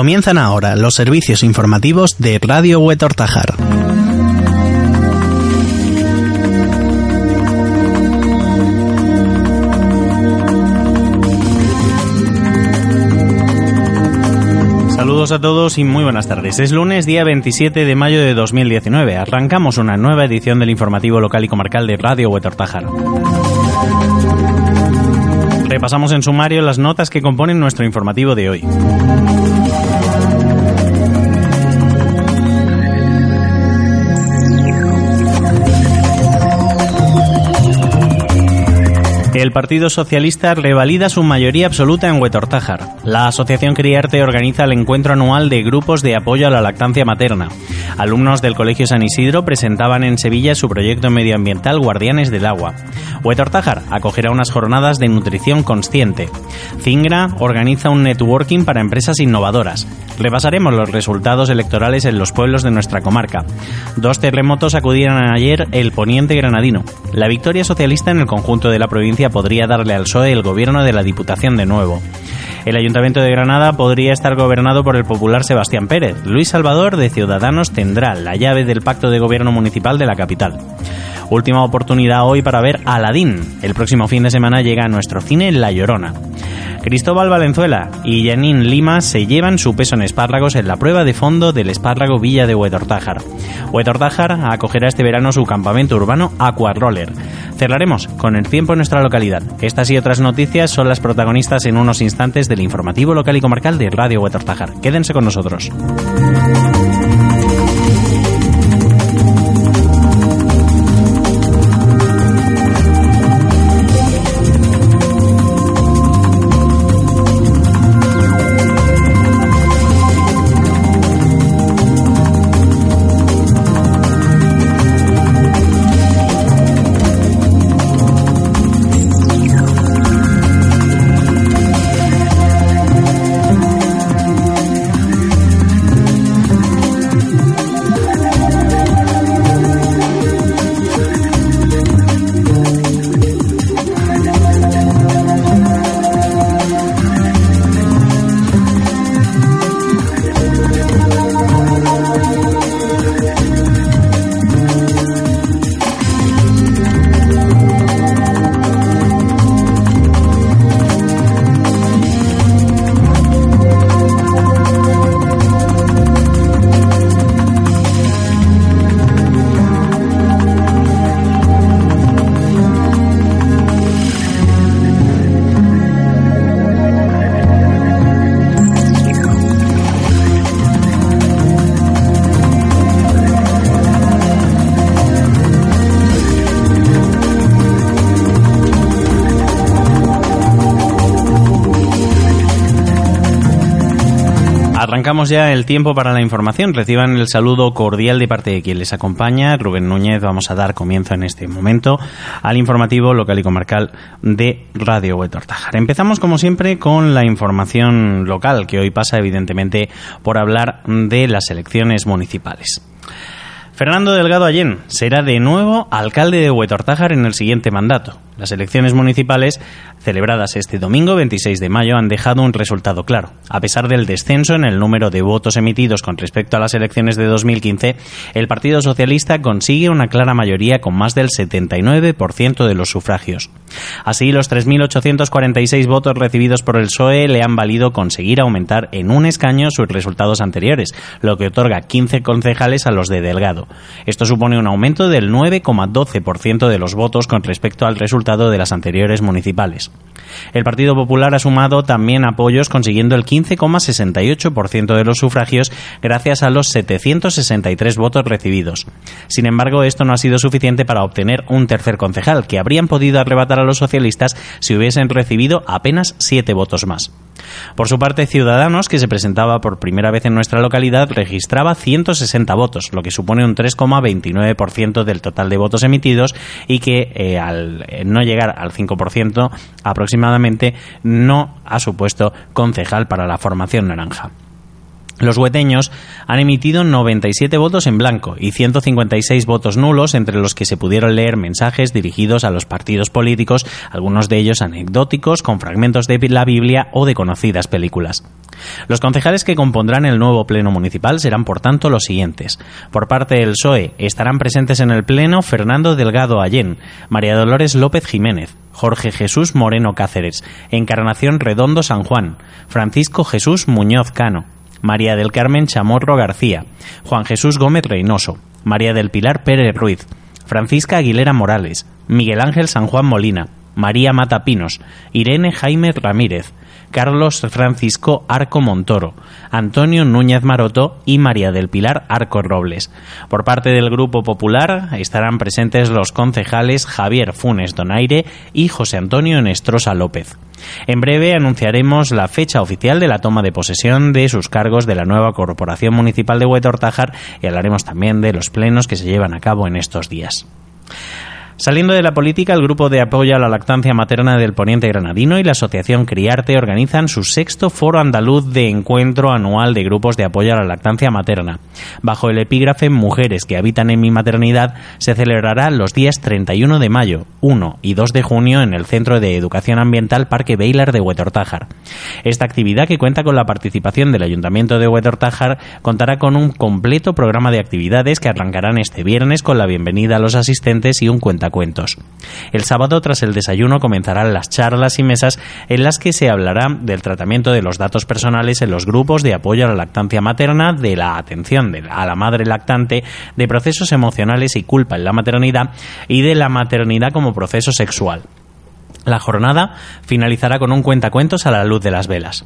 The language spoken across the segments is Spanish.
Comienzan ahora los servicios informativos de Radio Huetortajar. Saludos a todos y muy buenas tardes. Es lunes, día 27 de mayo de 2019. Arrancamos una nueva edición del informativo local y comarcal de Radio Huetortajar. Repasamos en sumario las notas que componen nuestro informativo de hoy. El Partido Socialista revalida su mayoría absoluta en Huetortájar. La Asociación Criarte organiza el encuentro anual de grupos de apoyo a la lactancia materna. Alumnos del Colegio San Isidro presentaban en Sevilla su proyecto medioambiental Guardianes del Agua. Huetortájar acogerá unas jornadas de nutrición consciente. Cingra organiza un networking para empresas innovadoras. Repasaremos los resultados electorales en los pueblos de nuestra comarca. Dos terremotos acudieron ayer el poniente granadino. La victoria socialista en el conjunto de la provincia podría darle al PSOE el gobierno de la Diputación de nuevo. El Ayuntamiento de Granada podría estar gobernado por el popular Sebastián Pérez. Luis Salvador de Ciudadanos tendrá la llave del pacto de gobierno municipal de la capital. Última oportunidad hoy para ver Aladín. El próximo fin de semana llega a nuestro cine La Llorona. Cristóbal Valenzuela y Janine Lima se llevan su peso en espárragos en la prueba de fondo del espárrago Villa de Huetortájar. Huetortájar acogerá este verano su campamento urbano Aquaroller. Cerraremos con el tiempo en nuestra localidad. Estas y otras noticias son las protagonistas en unos instantes del informativo local y comarcal de Radio Huetortájar. Quédense con nosotros. Arrancamos ya el tiempo para la información. Reciban el saludo cordial de parte de quien les acompaña, Rubén Núñez. Vamos a dar comienzo en este momento al informativo local y comarcal de Radio Huetortajar. Empezamos, como siempre, con la información local, que hoy pasa, evidentemente, por hablar de las elecciones municipales. Fernando Delgado Allén será de nuevo alcalde de Huetortájar en el siguiente mandato. Las elecciones municipales celebradas este domingo 26 de mayo han dejado un resultado claro. A pesar del descenso en el número de votos emitidos con respecto a las elecciones de 2015, el Partido Socialista consigue una clara mayoría con más del 79% de los sufragios. Así, los 3.846 votos recibidos por el PSOE le han valido conseguir aumentar en un escaño sus resultados anteriores, lo que otorga 15 concejales a los de Delgado. Esto supone un aumento del 9,12% de los votos con respecto al resultado de las anteriores municipales. El Partido Popular ha sumado también apoyos consiguiendo el 15,68% de los sufragios gracias a los 763 votos recibidos. Sin embargo, esto no ha sido suficiente para obtener un tercer concejal, que habrían podido arrebatar a los socialistas si hubiesen recibido apenas siete votos más. Por su parte, Ciudadanos, que se presentaba por primera vez en nuestra localidad, registraba 160 votos, lo que supone un 3,29% del total de votos emitidos y que eh, al no llegar al 5% aproximadamente no ha supuesto concejal para la formación naranja. Los hueteños han emitido 97 votos en blanco y 156 votos nulos, entre los que se pudieron leer mensajes dirigidos a los partidos políticos, algunos de ellos anecdóticos, con fragmentos de la Biblia o de conocidas películas. Los concejales que compondrán el nuevo Pleno Municipal serán, por tanto, los siguientes. Por parte del PSOE estarán presentes en el Pleno Fernando Delgado Allén, María Dolores López Jiménez, Jorge Jesús Moreno Cáceres, Encarnación Redondo San Juan, Francisco Jesús Muñoz Cano, María del Carmen Chamorro García, Juan Jesús Gómez Reynoso, María del Pilar Pérez Ruiz, Francisca Aguilera Morales, Miguel Ángel San Juan Molina, María Mata Pinos, Irene Jaime Ramírez, Carlos Francisco Arco Montoro, Antonio Núñez Maroto y María del Pilar Arco Robles. Por parte del Grupo Popular estarán presentes los concejales Javier Funes Donaire y José Antonio Nestrosa López. En breve anunciaremos la fecha oficial de la toma de posesión de sus cargos de la nueva Corporación Municipal de Huetortájar y hablaremos también de los plenos que se llevan a cabo en estos días. Saliendo de la política, el Grupo de Apoyo a la Lactancia Materna del Poniente Granadino y la Asociación Criarte organizan su sexto foro andaluz de encuentro anual de grupos de apoyo a la lactancia materna. Bajo el epígrafe Mujeres que habitan en mi maternidad, se celebrará los días 31 de mayo, 1 y 2 de junio en el Centro de Educación Ambiental Parque Beilar de Huetortájar. Esta actividad, que cuenta con la participación del Ayuntamiento de Huetortájar, contará con un completo programa de actividades que arrancarán este viernes con la bienvenida a los asistentes y un cuenta cuentos. El sábado, tras el desayuno, comenzarán las charlas y mesas en las que se hablará del tratamiento de los datos personales en los grupos de apoyo a la lactancia materna, de la atención a la madre lactante, de procesos emocionales y culpa en la maternidad y de la maternidad como proceso sexual. La jornada finalizará con un cuentacuentos a la luz de las velas.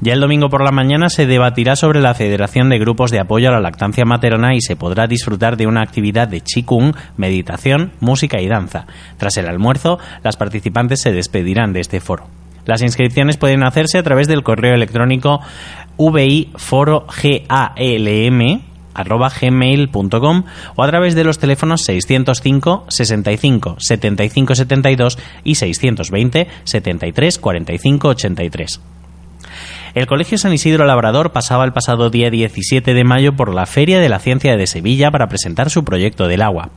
Ya el domingo por la mañana se debatirá sobre la Federación de Grupos de Apoyo a la Lactancia Materna y se podrá disfrutar de una actividad de Qigong, meditación, música y danza. Tras el almuerzo, las participantes se despedirán de este foro. Las inscripciones pueden hacerse a través del correo electrónico viforogalm arroba o a través de los teléfonos 605 65 75 72 y 620 73 45 83. El Colegio San Isidro Labrador pasaba el pasado día 17 de mayo por la Feria de la Ciencia de Sevilla para presentar su proyecto del agua.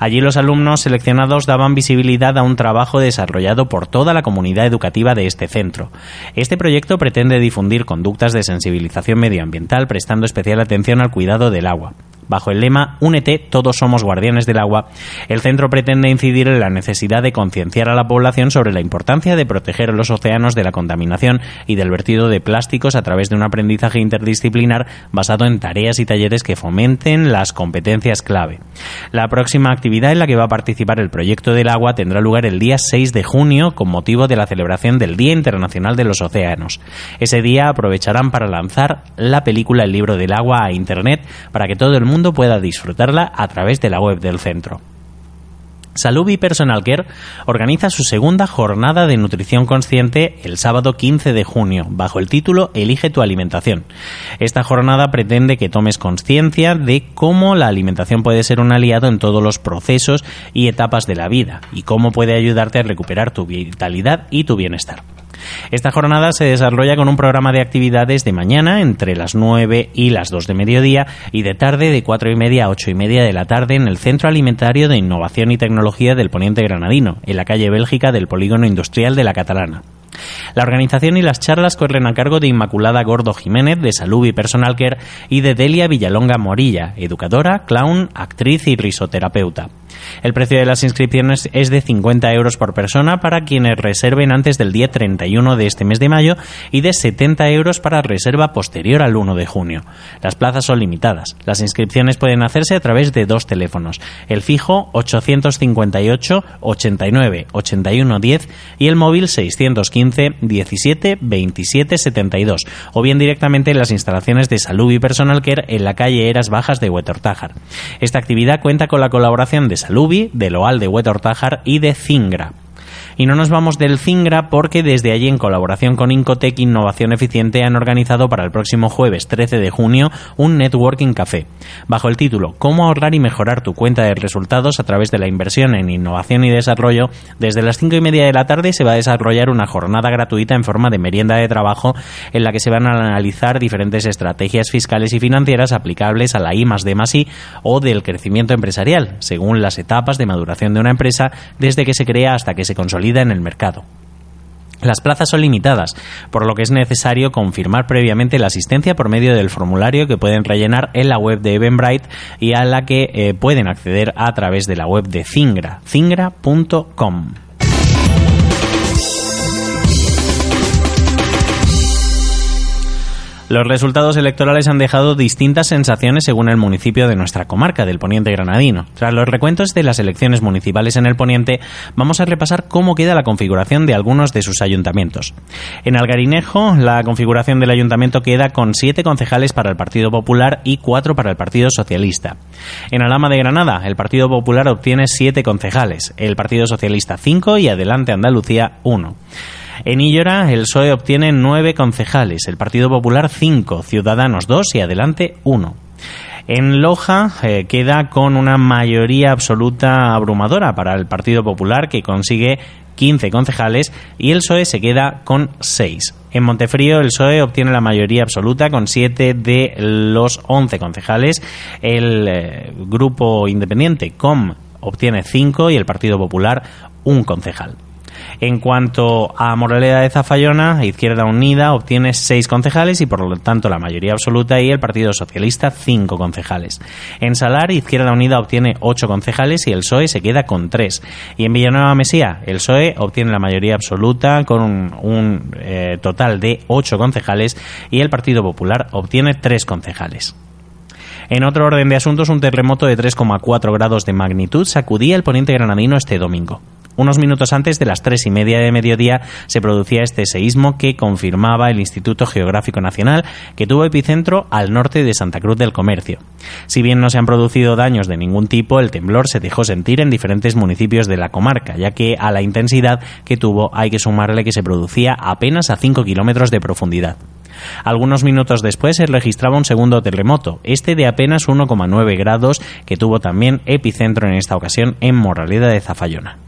Allí los alumnos seleccionados daban visibilidad a un trabajo desarrollado por toda la comunidad educativa de este centro. Este proyecto pretende difundir conductas de sensibilización medioambiental prestando especial atención al cuidado del agua. Bajo el lema Únete, todos somos guardianes del agua, el centro pretende incidir en la necesidad de concienciar a la población sobre la importancia de proteger los océanos de la contaminación y del vertido de plásticos a través de un aprendizaje interdisciplinar basado en tareas y talleres que fomenten las competencias clave. La próxima actividad en la que va a participar el proyecto del agua tendrá lugar el día 6 de junio con motivo de la celebración del Día Internacional de los Océanos. Ese día aprovecharán para lanzar la película El libro del agua a Internet para que todo el mundo mundo pueda disfrutarla a través de la web del centro. Salubi Personal Care organiza su segunda jornada de nutrición consciente el sábado 15 de junio, bajo el título Elige tu alimentación. Esta jornada pretende que tomes conciencia de cómo la alimentación puede ser un aliado en todos los procesos y etapas de la vida y cómo puede ayudarte a recuperar tu vitalidad y tu bienestar. Esta jornada se desarrolla con un programa de actividades de mañana entre las 9 y las 2 de mediodía y de tarde de 4 y media a 8 y media de la tarde en el Centro Alimentario de Innovación y Tecnología del Poniente Granadino, en la calle Bélgica del Polígono Industrial de la Catalana. La organización y las charlas corren a cargo de Inmaculada Gordo Jiménez, de Salud y Personal Care, y de Delia Villalonga Morilla, educadora, clown, actriz y risoterapeuta. El precio de las inscripciones es de 50 euros por persona para quienes reserven antes del día 31 de este mes de mayo y de 70 euros para reserva posterior al 1 de junio. Las plazas son limitadas. Las inscripciones pueden hacerse a través de dos teléfonos, el fijo 858 89 81 10 y el móvil 615 17 27 72 o bien directamente en las instalaciones de Salud y Personal Care en la calle Eras Bajas de Huetortájar. Esta actividad cuenta con la colaboración de Salubi, de Loal de Huetortájar y de Cingra. Y no nos vamos del Cingra porque desde allí, en colaboración con Incotec Innovación Eficiente, han organizado para el próximo jueves 13 de junio un Networking Café, bajo el título Cómo ahorrar y mejorar tu cuenta de resultados a través de la inversión en innovación y desarrollo. Desde las 5 y media de la tarde se va a desarrollar una jornada gratuita en forma de merienda de trabajo en la que se van a analizar diferentes estrategias fiscales y financieras aplicables a la I D I o del crecimiento empresarial, según las etapas de maduración de una empresa desde que se crea hasta que se consolida en el mercado. Las plazas son limitadas, por lo que es necesario confirmar previamente la asistencia por medio del formulario que pueden rellenar en la web de Eventbrite y a la que eh, pueden acceder a través de la web de Cingra, cingra.com. Los resultados electorales han dejado distintas sensaciones según el municipio de nuestra comarca, del Poniente Granadino. Tras los recuentos de las elecciones municipales en el Poniente, vamos a repasar cómo queda la configuración de algunos de sus ayuntamientos. En Algarinejo, la configuración del ayuntamiento queda con siete concejales para el Partido Popular y cuatro para el Partido Socialista. En Alama de Granada, el Partido Popular obtiene siete concejales, el Partido Socialista cinco y Adelante Andalucía uno. En Illora, el PSOE obtiene nueve concejales, el Partido Popular cinco, Ciudadanos dos y Adelante uno. En Loja eh, queda con una mayoría absoluta abrumadora para el Partido Popular que consigue 15 concejales y el PSOE se queda con 6. En Montefrío el PSOE obtiene la mayoría absoluta con 7 de los 11 concejales. El eh, grupo independiente COM obtiene 5 y el Partido Popular un concejal. En cuanto a Moraleda de Zafayona, Izquierda Unida obtiene seis concejales y por lo tanto la mayoría absoluta y el Partido Socialista cinco concejales. En Salar, Izquierda Unida obtiene ocho concejales y el PSOE se queda con tres. Y en Villanueva Mesía, el PSOE obtiene la mayoría absoluta con un, eh, total de ocho concejales y el Partido Popular obtiene tres concejales. En otro orden de asuntos, un terremoto de 3,4 grados de magnitud sacudía el poniente granadino este domingo. Unos minutos antes de las tres y media de mediodía se producía este seísmo que confirmaba el Instituto Geográfico Nacional, que tuvo epicentro al norte de Santa Cruz del Comercio. Si bien no se han producido daños de ningún tipo, el temblor se dejó sentir en diferentes municipios de la comarca, ya que a la intensidad que tuvo hay que sumarle que se producía apenas a 5 kilómetros de profundidad. Algunos minutos después se registraba un segundo terremoto, este de apenas 1,9 grados, que tuvo también epicentro en esta ocasión en Moraleda de Zafayona.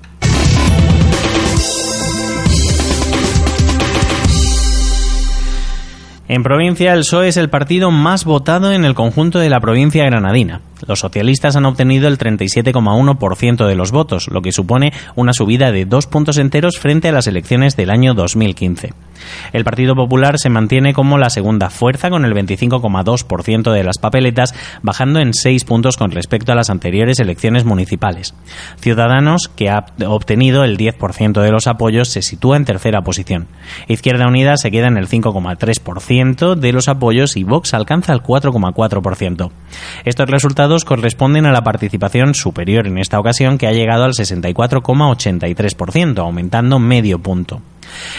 En provincia, el PSOE es el partido más votado en el conjunto de la provincia granadina. Los socialistas han obtenido el 37,1% de los votos, lo que supone una subida de dos puntos enteros frente a las elecciones del año 2015. El Partido Popular se mantiene como la segunda fuerza con el 25,2% de las papeletas, bajando en seis puntos con respecto a las anteriores elecciones municipales. Ciudadanos, que ha obtenido el 10% de los apoyos, se sitúa en tercera posición. Izquierda Unida se queda en el 5,3% de los apoyos y Vox alcanza el 4,4%. Estos resultados corresponden a la participación superior en esta ocasión que ha llegado al 64,83%, aumentando medio punto.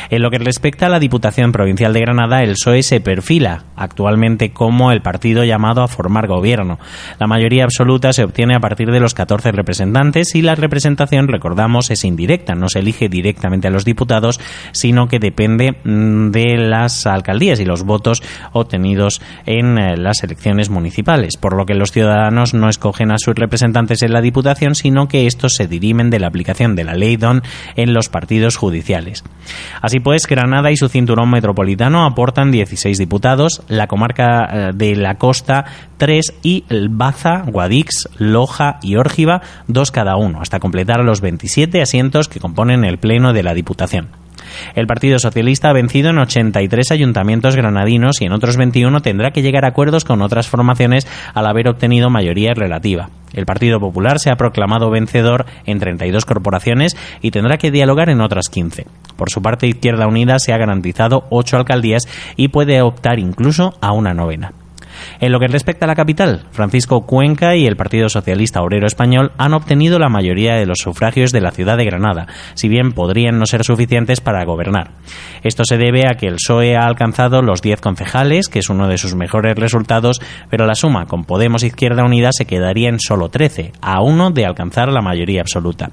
En lo que respecta a la Diputación Provincial de Granada, el PSOE se perfila actualmente como el partido llamado a formar gobierno. La mayoría absoluta se obtiene a partir de los 14 representantes y la representación, recordamos, es indirecta, no se elige directamente a los diputados, sino que depende mm, de las alcaldías y los votos obtenidos en eh, las elecciones municipales, por lo que los ciudadanos no escogen a sus representantes en la Diputación, sino que estos se dirimen de la aplicación de la ley DON en los partidos judiciales. Así pues, Granada y su cinturón metropolitano aportan 16 diputados, la comarca eh, de la costa 3 y Baza, Guadix, Loja y Órgiva 2 cada uno, hasta completar los 27 asientos que componen el Pleno de la Diputación. El Partido Socialista ha vencido en 83 ayuntamientos granadinos y en otros 21 tendrá que llegar a acuerdos con otras formaciones al haber obtenido mayoría relativa. El Partido Popular se ha proclamado vencedor en 32 corporaciones y tendrá que dialogar en otras 15. Por su parte, Izquierda Unida se ha garantizado 8 alcaldías y puede optar incluso a una novena. En lo que respecta a la capital, Francisco Cuenca y el Partido Socialista Obrero Español han obtenido la mayoría de los sufragios de la ciudad de Granada, si bien podrían no ser suficientes para gobernar. Esto se debe a que el PSOE ha alcanzado los 10 concejales, que es uno de sus mejores resultados, pero la suma con Podemos Izquierda Unida se quedaría en solo 13, a uno de alcanzar la mayoría absoluta.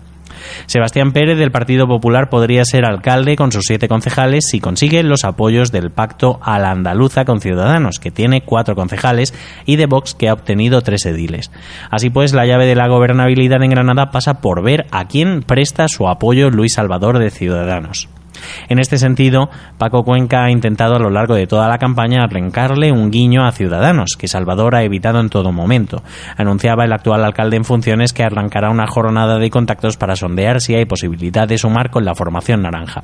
Sebastián Pérez del Partido Popular podría ser alcalde con sus siete concejales si consigue los apoyos del pacto a la andaluza con Ciudadanos, que tiene cuatro concejales, y de Vox, que ha obtenido tres ediles. Así pues, la llave de la gobernabilidad en Granada pasa por ver a quién presta su apoyo Luis Salvador de Ciudadanos. En este sentido, Paco Cuenca ha intentado a lo largo de toda la campaña arrancarle un guiño a Ciudadanos, que Salvador ha evitado en todo momento. Anunciaba el actual alcalde en funciones que arrancará una jornada de contactos para sondear si hay posibilidad de sumar con la formación naranja.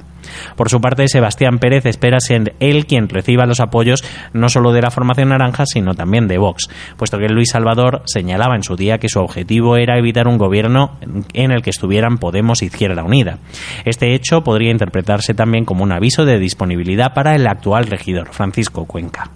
Por su parte, Sebastián Pérez espera ser él quien reciba los apoyos no solo de la formación naranja, sino también de Vox, puesto que Luis Salvador señalaba en su día que su objetivo era evitar un gobierno en el que estuvieran Podemos Izquierda Unida. Este hecho podría interpretarse también como un aviso de disponibilidad para el actual regidor, Francisco Cuenca.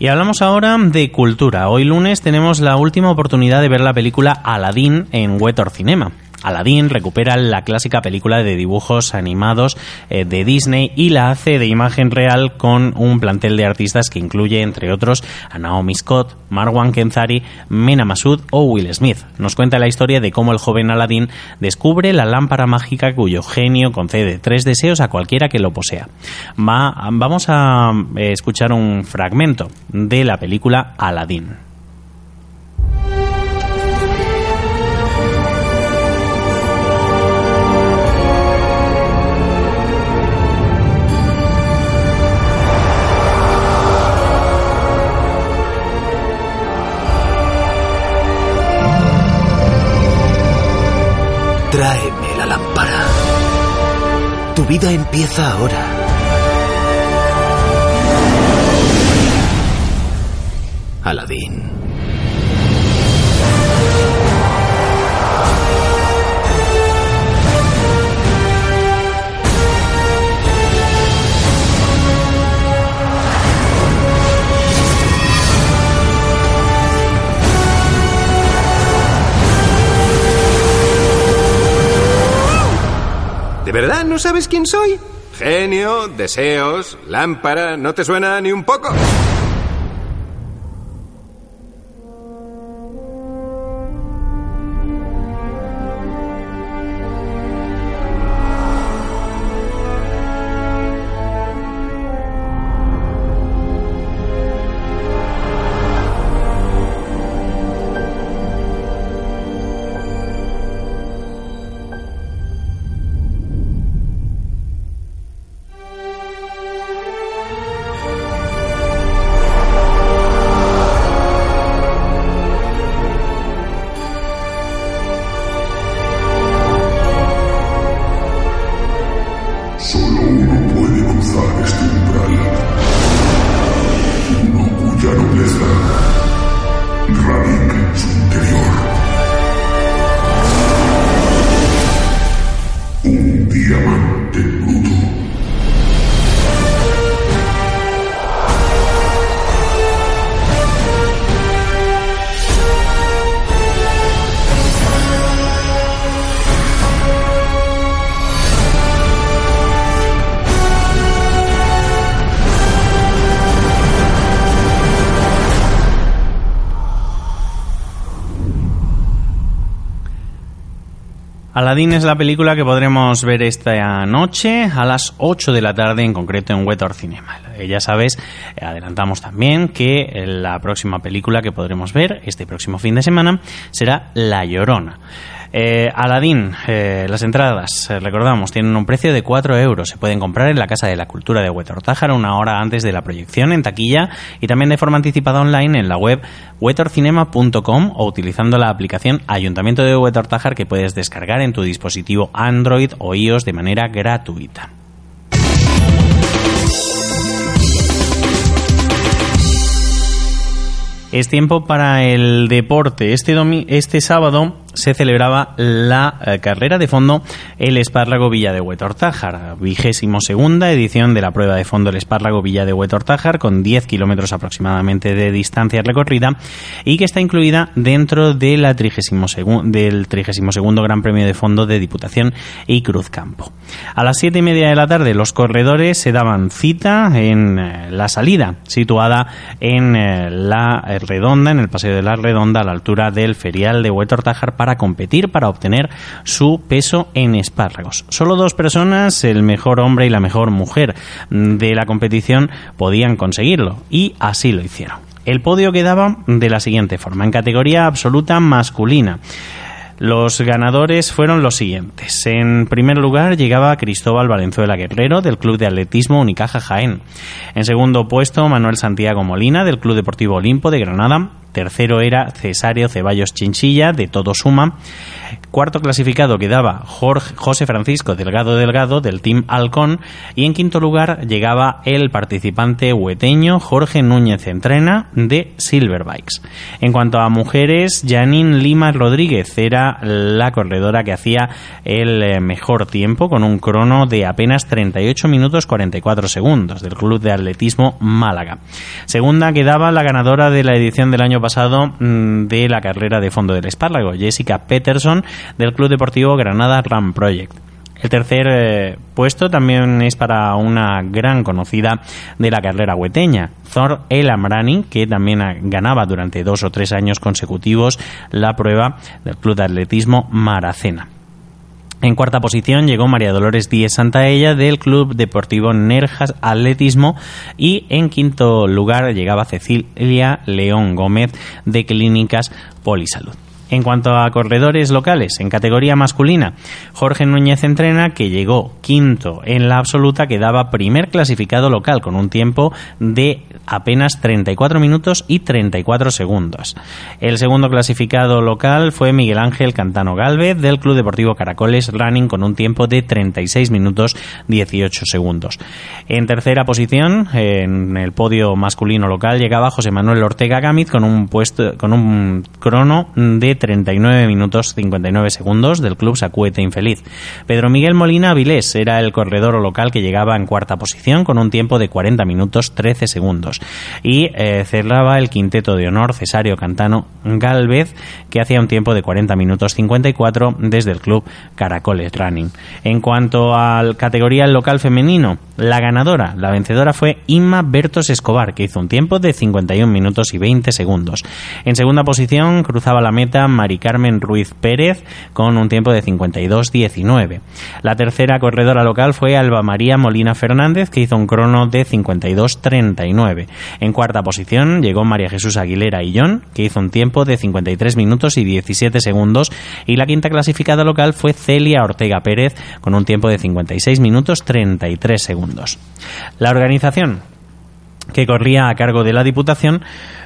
Y hablamos ahora de cultura. Hoy lunes tenemos la última oportunidad de ver la película Aladdin en Wetor Cinema. Aladdin recupera la clásica película de dibujos animados eh, de Disney y la hace de imagen real con un plantel de artistas que incluye, entre otros, a Naomi Scott, Marwan Kenzari, Mena Masud o Will Smith. Nos cuenta la historia de cómo el joven Aladdin descubre la lámpara mágica cuyo genio concede tres deseos a cualquiera que lo posea. vamos a eh, escuchar un fragmento de la película Aladdin. Tu vida empieza ahora. Aladín. ¿De verdad no sabes quién soy? Genio, deseos, lámpara, ¿no te suena ni un poco? Aladdin es la película que podremos ver esta noche a las 8 de la tarde, en concreto en Wetor Cinema. Eh, ya sabes, eh, adelantamos también que la próxima película que podremos ver este próximo fin de semana será La Llorona. Eh, Aladín, eh, las entradas, eh, recordamos, tienen un precio de 4 euros. Se pueden comprar en la Casa de la Cultura de Huetortájara una hora antes de la proyección en taquilla y también de forma anticipada online en la web huetorcinema.com o utilizando la aplicación Ayuntamiento de Huetortájar que puedes descargar en tu dispositivo Android o iOS de manera gratuita. Es tiempo para el deporte. Este, este sábado se celebraba la eh, carrera de fondo El Espárrago Villa de Huetortájar, vigésimo segunda edición de la prueba de fondo El Espárrago Villa de Huetortájar, con 10 kilómetros aproximadamente de distancia recorrida y que está incluida dentro de la 32, del 32 Gran Premio de Fondo de Diputación y Cruzcampo. A las siete y media de la tarde los corredores se daban cita en eh, la salida, situada en eh, la Redonda, en el Paseo de la Redonda, a la altura del ferial de Huetortájar, para competir, para obtener su peso en espárragos. Solo dos personas, el mejor hombre y la mejor mujer de la competición, podían conseguirlo y así lo hicieron. El podio quedaba de la siguiente forma. En categoría absoluta masculina. Los ganadores fueron los siguientes. En primer lugar llegaba Cristóbal Valenzuela Guerrero del Club de Atletismo Unicaja Jaén. En segundo puesto Manuel Santiago Molina del Club Deportivo Olimpo de Granada. Tercero era Cesario Ceballos Chinchilla, de Todo Suma. Cuarto clasificado quedaba Jorge, José Francisco Delgado Delgado, del Team Halcón. Y en quinto lugar llegaba el participante hueteño Jorge Núñez Entrena, de Silverbikes. En cuanto a mujeres, Janine Lima Rodríguez era la corredora que hacía el eh, mejor tiempo, con un crono de apenas 38 minutos 44 segundos, del Club de Atletismo Málaga. Segunda quedaba la ganadora de la edición del año pasado mm, de la carrera de fondo del espárrago, Jessica Peterson del Club Deportivo Granada Run Project. El tercer eh, puesto también es para una gran conocida de la carrera hueteña, Thor El Amrani, que también ganaba durante dos o tres años consecutivos la prueba del Club de Atletismo Maracena. En cuarta posición llegó María Dolores Díez Santaella del Club Deportivo Nerjas Atletismo y en quinto lugar llegaba Cecilia León Gómez de Clínicas Polisalud. En cuanto a corredores locales, en categoría masculina, Jorge Núñez entrena, que llegó quinto en la absoluta, quedaba primer clasificado local con un tiempo de apenas 34 minutos y 34 segundos. El segundo clasificado local fue Miguel Ángel Cantano Galvez del Club Deportivo Caracoles Running con un tiempo de 36 minutos 18 segundos. En tercera posición, en el podio masculino local, llegaba José Manuel Ortega Gámez con un puesto con un crono de 39 minutos 59 segundos del club Sacuete Infeliz. Pedro Miguel Molina Avilés era el corredor local que llegaba en cuarta posición con un tiempo de 40 minutos 13 segundos. Y eh, cerraba el quinteto de honor Cesario Cantano Galvez que hacía un tiempo de 40 minutos 54 desde el club Caracoles Running. En cuanto al categoría local femenino, la ganadora, la vencedora fue Inma Bertos Escobar, que hizo un tiempo de 51 minutos y 20 segundos. En segunda posición cruzaba la meta Mari Carmen Ruiz Pérez con un tiempo de 52-19. La tercera corredora local fue Alba María Molina Fernández, que hizo un crono de 52-39. En cuarta posición llegó María Jesús Aguilera Illón, que hizo un tiempo de 53 minutos y 17 segundos. Y la quinta clasificada local fue Celia Ortega Pérez, con un tiempo de 56 minutos 33 segundos. La organización que corría a cargo de la Diputación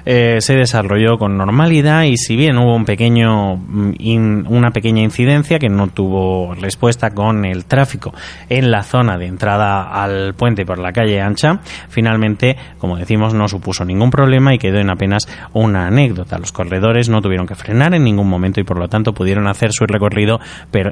eh, se desarrolló con normalidad y si bien hubo un pequeño mm, una pequeña incidencia que no tuvo respuesta con el tráfico en la zona de entrada al puente por la calle ancha, finalmente, como decimos, no supuso ningún problema y quedó en apenas una anécdota. Los corredores no tuvieron que frenar en ningún momento y por lo tanto pudieron hacer su recorrido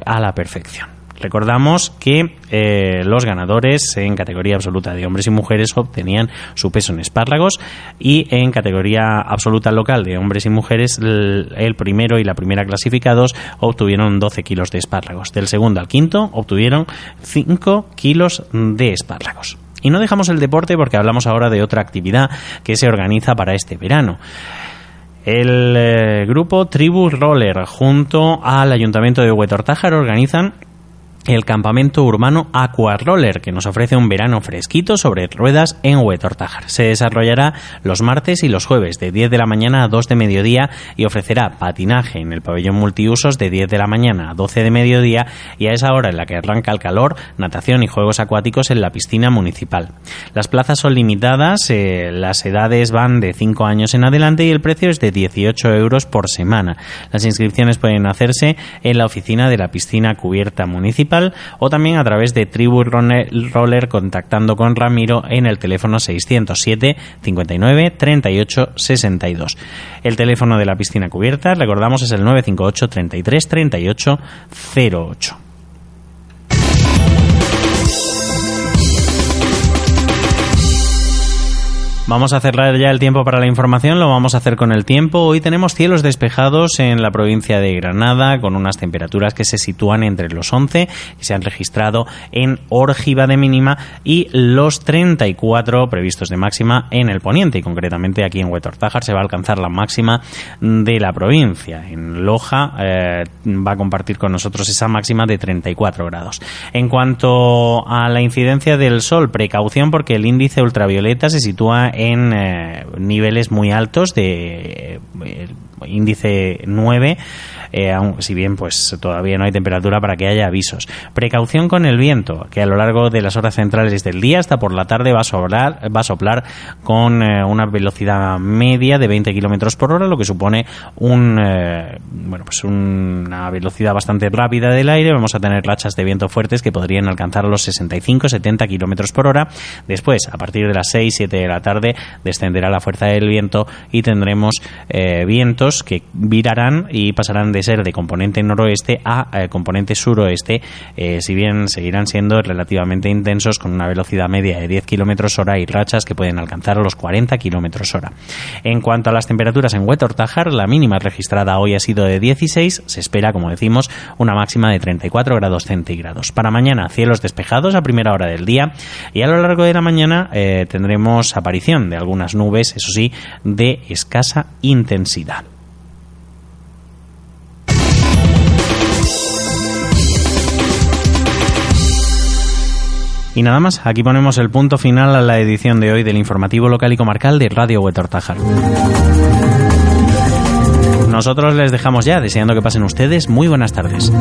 a la perfección. Recordamos que eh, los ganadores en categoría absoluta de hombres y mujeres obtenían su peso en espárragos y en categoría absoluta local de hombres y mujeres el, primero y la primera clasificados obtuvieron 12 kilos de espárragos. Del segundo al quinto obtuvieron 5 kilos de espárragos. Y no dejamos el deporte porque hablamos ahora de otra actividad que se organiza para este verano. El eh, grupo Tribu Roller junto al Ayuntamiento de Huetortájar organizan el campamento urbano Aqua Roller, que nos ofrece un verano fresquito sobre ruedas en Huetortájar. Se desarrollará los martes y los jueves de 10 de la mañana a 2 de mediodía y ofrecerá patinaje en el pabellón multiusos de 10 de la mañana a 12 de mediodía y a esa hora en la que arranca el calor, natación y juegos acuáticos en la piscina municipal. Las plazas son limitadas, eh, las edades van de 5 años en adelante y el precio es de 18 euros por semana. Las inscripciones pueden hacerse en la oficina de la piscina cubierta municipal o también a través de Tribu Roller contactando con Ramiro en el teléfono 607 59 38 62. El teléfono de la piscina cubierta, recordamos, es el 958 33 38 08. Vamos a cerrar ya el tiempo para la información, lo vamos a hacer con el tiempo. Hoy tenemos cielos despejados en la provincia de Granada con unas temperaturas que se sitúan entre los 11 que se han registrado en Órgiva de mínima y los 34 previstos de máxima en el poniente y concretamente aquí en Huetortájar se va a alcanzar la máxima de la provincia. En Loja eh, va a compartir con nosotros esa máxima de 34 grados. En cuanto a la incidencia del sol, precaución porque el índice ultravioleta se sitúa en eh, niveles muy altos de eh, índice 9 eh, si bien pues todavía no hay temperatura para que haya avisos. Precaución con el viento, que a lo largo de las horas centrales del día hasta por la tarde va a soplar, va a soplar con eh, una velocidad media de 20 kilómetros por hora, lo que supone un eh, bueno pues una velocidad bastante rápida del aire. Vamos a tener rachas de viento fuertes que podrían alcanzar los 65-70 kilómetros por hora. Después, a partir de las 6-7 de la tarde, descenderá la fuerza del viento y tendremos vientos que virarán y pasarán de ser de componente noroeste a eh, componente suroeste, eh, si bien seguirán siendo relativamente intensos con una velocidad media de 10 km hora y rachas que pueden alcanzar los 40 km hora. En cuanto a las temperaturas en Huetor-Tajar, la mínima registrada hoy ha sido de 16, se espera, como decimos, una máxima de 34 grados centígrados. Para mañana, cielos despejados a primera hora del día y a lo largo de la mañana eh, tendremos aparición de algunas nubes, eso sí, de escasa intensidad. Y nada más, aquí ponemos el punto final a la edición de hoy del informativo local y comarcal de Radio Huetortájar. Nosotros les dejamos ya, deseando que pasen ustedes muy buenas tardes.